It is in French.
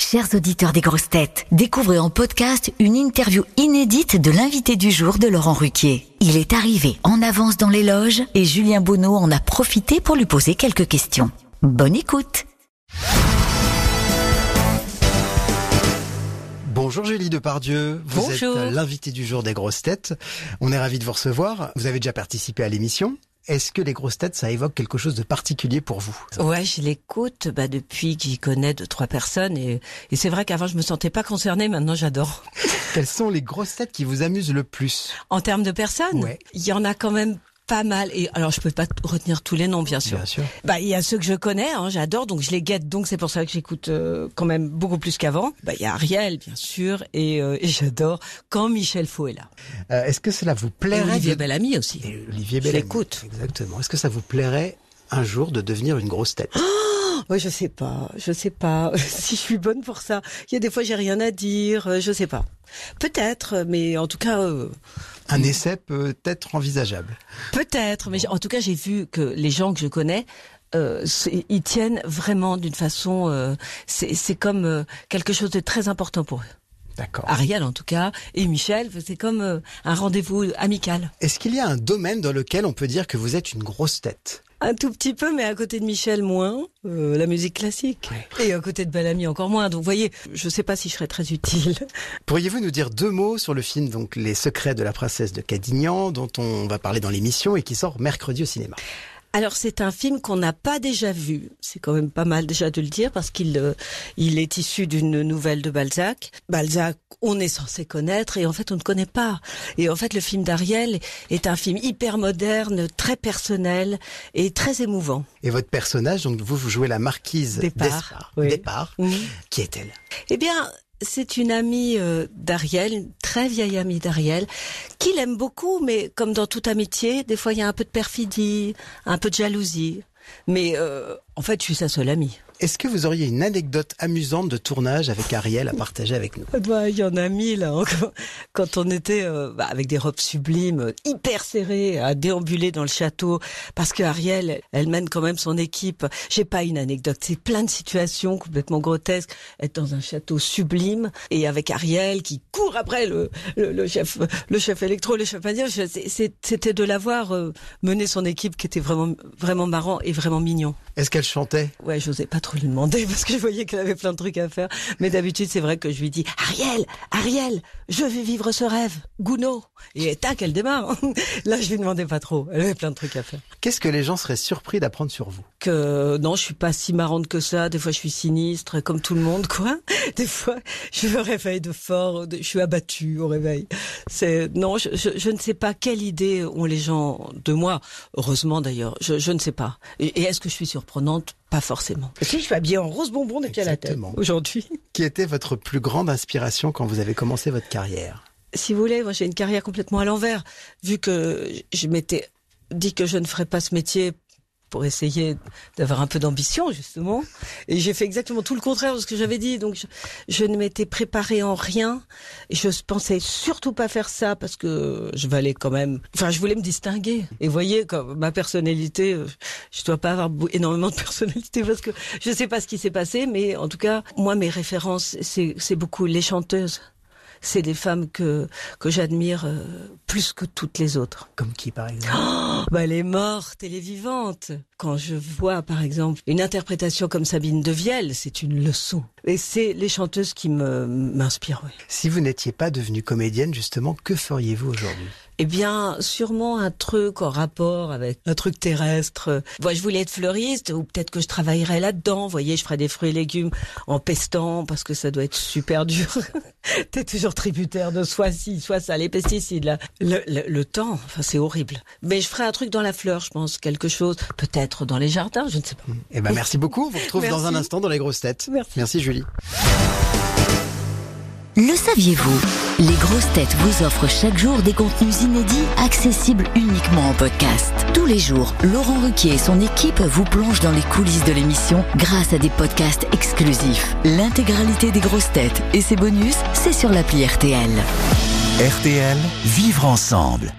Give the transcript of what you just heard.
Chers auditeurs des grosses têtes, découvrez en podcast une interview inédite de l'invité du jour de Laurent Ruquier. Il est arrivé en avance dans les loges et Julien Bonneau en a profité pour lui poser quelques questions. Bonne écoute Bonjour Julie Depardieu, vous Bonjour. êtes l'invité du jour des grosses têtes. On est ravi de vous recevoir. Vous avez déjà participé à l'émission. Est-ce que les grosses têtes, ça évoque quelque chose de particulier pour vous? Ouais, je l'écoute bah, depuis que j'y connais deux, trois personnes. Et, et c'est vrai qu'avant, je me sentais pas concernée. Maintenant, j'adore. Quelles sont les grosses têtes qui vous amusent le plus? En termes de personnes, Ouais. il y en a quand même pas mal. Et alors, je peux pas retenir tous les noms, bien sûr. Bien sûr. Bah, il y a ceux que je connais, hein, j'adore, donc je les guette. Donc c'est pour ça que j'écoute euh, quand même beaucoup plus qu'avant. Bah, il y a Ariel, bien sûr, et, euh, et j'adore quand Michel Faux est là. Euh, Est-ce que cela vous Et plairait Olivier de- Bellamy aussi. Et Olivier Je Bellamy. l'écoute. Exactement. Est-ce que ça vous plairait un jour de devenir une grosse tête? Oui, je sais pas, je sais pas si je suis bonne pour ça. Il y a des fois j'ai rien à dire, euh, je sais pas. Peut-être, mais en tout cas, euh, Un essai peut être envisageable. peut-être. Mais en tout cas, j'ai vu que les gens que je connais, euh, ils tiennent vraiment d'une façon. euh, c'est comme euh, quelque chose de très important pour eux. D'accord. Ariel, en tout cas, et Michel, c'est comme un rendez-vous amical. Est-ce qu'il y a un domaine dans lequel on peut dire que vous êtes une grosse tête? Un tout petit peu, mais à côté de Michel moins, euh, la musique classique. Et à côté de Bellamy encore moins. Donc, vous voyez, je sais pas si je serais très utile. Pourriez-vous nous dire deux mots sur le film donc Les secrets de la princesse de Cadignan dont on va parler dans l'émission et qui sort mercredi au cinéma? Alors c'est un film qu'on n'a pas déjà vu. C'est quand même pas mal déjà de le dire parce qu'il euh, il est issu d'une nouvelle de Balzac. Balzac, on est censé connaître et en fait on ne connaît pas. Et en fait le film d'Ariel est un film hyper moderne, très personnel et très émouvant. Et votre personnage, donc vous, vous jouez la marquise Départ, d'Espard. oui. Départ. Qui est-elle? Eh bien, c'est une amie euh, d'Ariel, très vieille amie d'Ariel, qui l'aime beaucoup, mais comme dans toute amitié, des fois il y a un peu de perfidie, un peu de jalousie. Mais euh, en fait, je suis sa seule amie. Est-ce que vous auriez une anecdote amusante de tournage avec Ariel à partager avec nous? Bah, il y en a mille. Hein. Quand- on était euh, bah, avec des robes sublimes, euh, hyper serrées, à déambuler dans le château, parce que Ariel, elle mène quand même son équipe. J'ai pas une anecdote, c'est plein de situations complètement grotesques. Être dans un château sublime et avec Ariel qui court après le, le, le chef, le chef électro, le chef indien. Je- C'était de l'avoir euh, mené son équipe qui était vraiment vraiment marrant et vraiment mignon. Est-ce qu'elle chantait? Ouais, j'osais pas trop lui demander parce que je voyais qu'elle avait plein de trucs à faire. Mais d'habitude, c'est vrai que je lui dis Ariel, Ariel, je vais vivre ce rêve, Gounod. Et tac, elle démarre. Là, je lui demandais pas trop. Elle avait plein de trucs à faire. Qu'est-ce que les gens seraient surpris d'apprendre sur vous? Que non, je suis pas si marrante que ça. Des fois, je suis sinistre, comme tout le monde, quoi. Des fois, je me réveille de fort, je suis abattue au réveil. C'est non, je, je, je ne sais pas quelle idée ont les gens de moi. Heureusement d'ailleurs, je, je ne sais pas. Et, et est-ce que je suis surprenante? Pas forcément. Si je suis habillée en rose bonbon des pieds à la tête Exactement. aujourd'hui. Qui était votre plus grande inspiration quand vous avez commencé votre carrière Si vous voulez, moi j'ai une carrière complètement à l'envers, vu que je m'étais dit que je ne ferais pas ce métier pour essayer d'avoir un peu d'ambition justement. Et j'ai fait exactement tout le contraire de ce que j'avais dit. Donc je, ne m'étais préparée en rien. Je pensais surtout pas faire ça parce que je valais quand même enfin je voulais me distinguer. Et voyez comme ma personnalité euh, je dois pas avoir énormément de personnalité parce que je sais pas ce qui s'est passé mais en tout cas moi mes références c'est beaucoup les chanteuses c'est des femmes que que j'admire euh, plus que toutes les autres. Comme qui par exemple? Oh, bah, elle est morte, elle est vivante. Quand je vois, par exemple, une interprétation comme Sabine de Vielle, c'est une leçon. Et c'est les chanteuses qui m'inspirent. oui. Si vous n'étiez pas devenue comédienne, justement, que feriez-vous aujourd'hui? Eh bien, sûrement un truc en rapport avec un truc terrestre. Moi, je voulais être fleuriste, ou peut-être que je travaillerais là-dedans. Vous voyez, je ferais des fruits et légumes en pestant, parce que ça doit être super dur. T'es toujours tributaire de soit ci, soit ça, les pesticides, là. Le, le, le temps, enfin, c'est horrible. Mais je ferais un truc dans la fleur, je pense, quelque chose. Peut-être dans les jardins, je ne sais pas. Eh ben merci beaucoup, on vous retrouve dans un instant dans les grosses têtes. Merci. Merci Julie. Le saviez-vous? Les grosses têtes vous offrent chaque jour des contenus inédits accessibles uniquement en podcast. Tous les jours, Laurent Ruquier et son équipe vous plongent dans les coulisses de l'émission grâce à des podcasts exclusifs. L'intégralité des grosses têtes et ses bonus, c'est sur l'appli RTL. RTL, vivre ensemble.